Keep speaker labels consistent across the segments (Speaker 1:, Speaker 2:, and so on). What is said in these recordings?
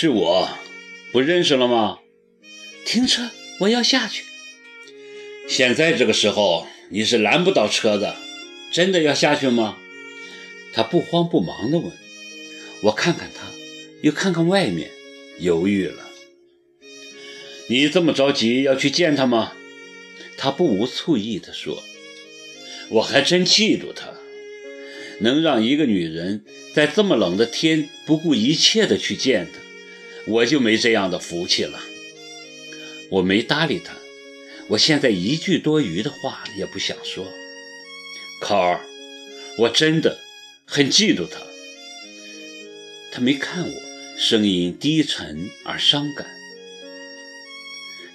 Speaker 1: 是我，不认识了吗？
Speaker 2: 停车，我要下去。
Speaker 1: 现在这个时候你是拦不到车的，真的要下去吗？
Speaker 2: 他不慌不忙地问。我看看他，又看看外面，犹豫了。
Speaker 1: 你这么着急要去见他吗？
Speaker 2: 他不无醋意地说。
Speaker 1: 我还真嫉妒他，能让一个女人在这么冷的天不顾一切的去见他，我就没这样的福气了。
Speaker 2: 我没搭理他。我现在一句多余的话也不想说，
Speaker 1: 考儿，我真的很嫉妒他。
Speaker 2: 他没看我，声音低沉而伤感。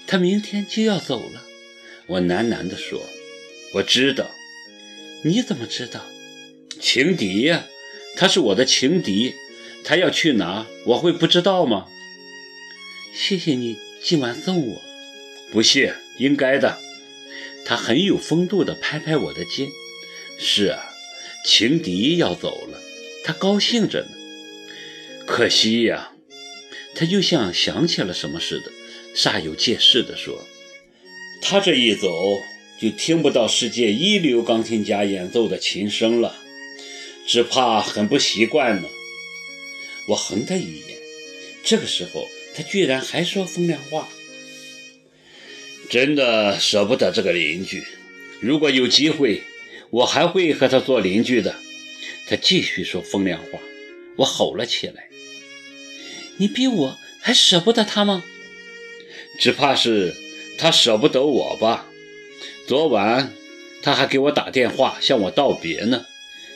Speaker 2: 他明天就要走了，我喃喃地说：“
Speaker 1: 我知道，
Speaker 2: 你怎么知道？
Speaker 1: 情敌呀，他是我的情敌，他要去哪，我会不知道吗？”
Speaker 2: 谢谢你今晚送我，
Speaker 1: 不谢。应该的，
Speaker 2: 他很有风度地拍拍我的肩。
Speaker 1: 是啊，情敌要走了，他高兴着呢。可惜呀，
Speaker 2: 他又像想起了什么似的，煞有介事地说：“
Speaker 1: 他这一走，就听不到世界一流钢琴家演奏的琴声了，只怕很不习惯呢。”
Speaker 2: 我横他一眼，这个时候他居然还说风凉话。
Speaker 1: 真的舍不得这个邻居，如果有机会，我还会和他做邻居的。
Speaker 2: 他继续说风凉话，我吼了起来：“你比我还舍不得他吗？”
Speaker 1: 只怕是他舍不得我吧。昨晚他还给我打电话向我道别呢。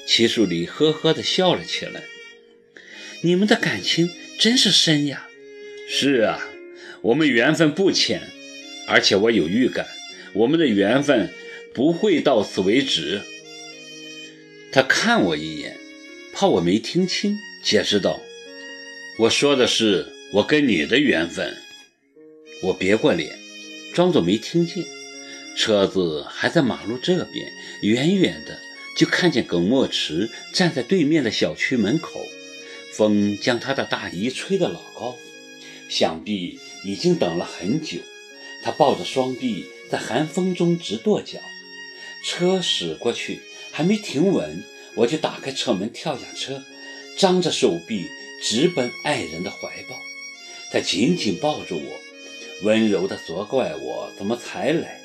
Speaker 2: 齐树礼呵呵地笑了起来：“你们的感情真是深呀。”“
Speaker 1: 是啊，我们缘分不浅。”而且我有预感，我们的缘分不会到此为止。
Speaker 2: 他看我一眼，怕我没听清，解释道：“
Speaker 1: 我说的是我跟你的缘分。”
Speaker 2: 我别过脸，装作没听见。车子还在马路这边，远远的就看见耿墨池站在对面的小区门口，风将他的大衣吹得老高，想必已经等了很久。他抱着双臂在寒风中直跺脚，车驶过去还没停稳，我就打开车门跳下车，张着手臂直奔爱人的怀抱。他紧紧抱住我，温柔地责怪我怎么才来。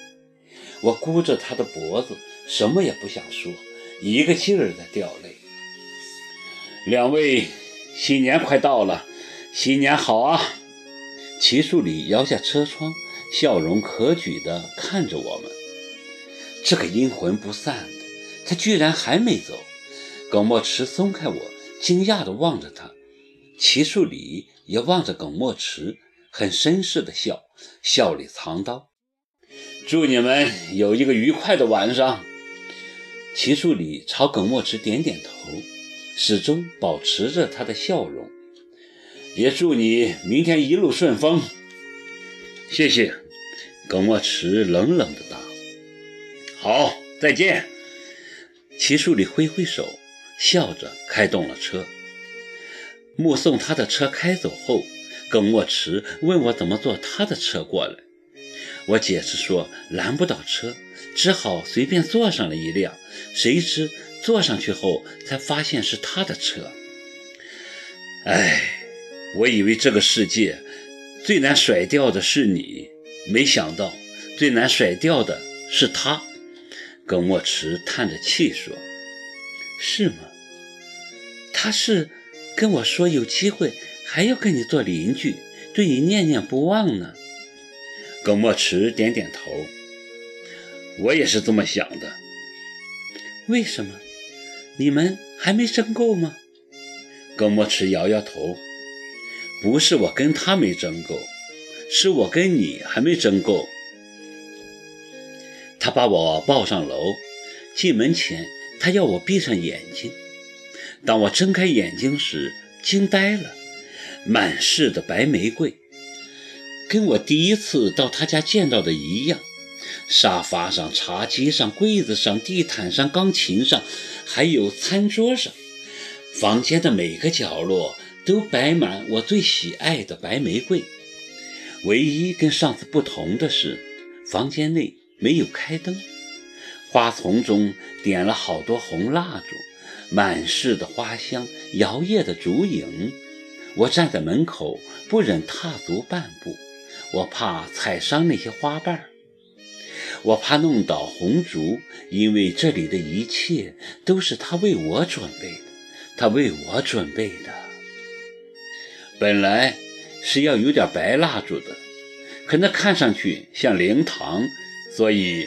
Speaker 2: 我箍着他的脖子，什么也不想说，一个劲儿地掉泪。
Speaker 1: 两位新年快到了，新年好啊！
Speaker 2: 齐树礼摇下车窗。笑容可掬地看着我们，这个阴魂不散的，他居然还没走。耿墨池松开我，惊讶地望着他。齐树礼也望着耿墨池，很绅士地笑，笑里藏刀。
Speaker 1: 祝你们有一个愉快的晚上。
Speaker 2: 齐树礼朝耿墨池点点头，始终保持着他的笑容。
Speaker 1: 也祝你明天一路顺风。
Speaker 2: 谢谢。耿墨池冷冷的答：“
Speaker 1: 好，再见。”
Speaker 2: 齐树礼挥挥手，笑着开动了车。目送他的车开走后，耿墨池问我怎么坐他的车过来。我解释说拦不到车，只好随便坐上了一辆。谁知坐上去后才发现是他的车。
Speaker 1: 哎，我以为这个世界最难甩掉的是你。没想到最难甩掉的是他，耿墨池叹着气说：“
Speaker 2: 是吗？他是跟我说有机会还要跟你做邻居，对你念念不忘呢。”
Speaker 1: 耿墨池点点头：“我也是这么想的。”
Speaker 2: 为什么？你们还没争够吗？
Speaker 1: 耿墨池摇摇头：“不是我跟他没争够。”是我跟你还没争够。
Speaker 2: 他把我抱上楼，进门前他要我闭上眼睛。当我睁开眼睛时，惊呆了，满室的白玫瑰，跟我第一次到他家见到的一样。沙发上、茶几上、柜子上、地毯上、钢琴上，还有餐桌上，房间的每个角落都摆满我最喜爱的白玫瑰。唯一跟上次不同的是，房间内没有开灯，花丛中点了好多红蜡烛，满室的花香，摇曳的烛影。我站在门口，不忍踏足半步，我怕踩伤那些花瓣，我怕弄倒红烛，因为这里的一切都是他为我准备的，他为我准备的。本来是要有点白蜡烛的。可那看上去像灵堂，所以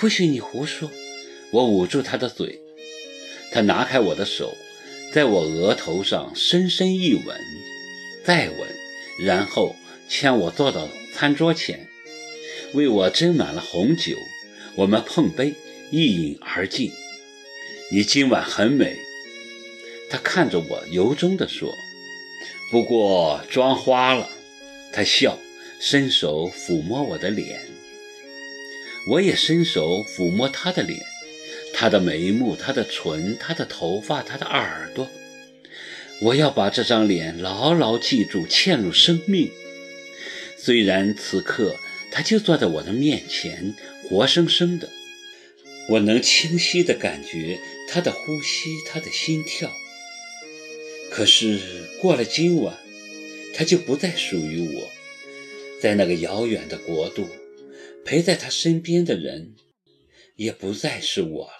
Speaker 2: 不许你胡说。我捂住他的嘴，他拿开我的手，在我额头上深深一吻，再吻，然后牵我坐到餐桌前，为我斟满了红酒。我们碰杯，一饮而尽。你今晚很美。他看着我，由衷地说：“不过妆花了。”他笑。伸手抚摸我的脸，我也伸手抚摸他的脸，他的眉目，他的唇，他的头发，他的耳朵。我要把这张脸牢牢记住，嵌入生命。虽然此刻他就坐在我的面前，活生生的，我能清晰地感觉他的呼吸，他的心跳。可是过了今晚，他就不再属于我。在那个遥远的国度，陪在他身边的人，也不再是我了。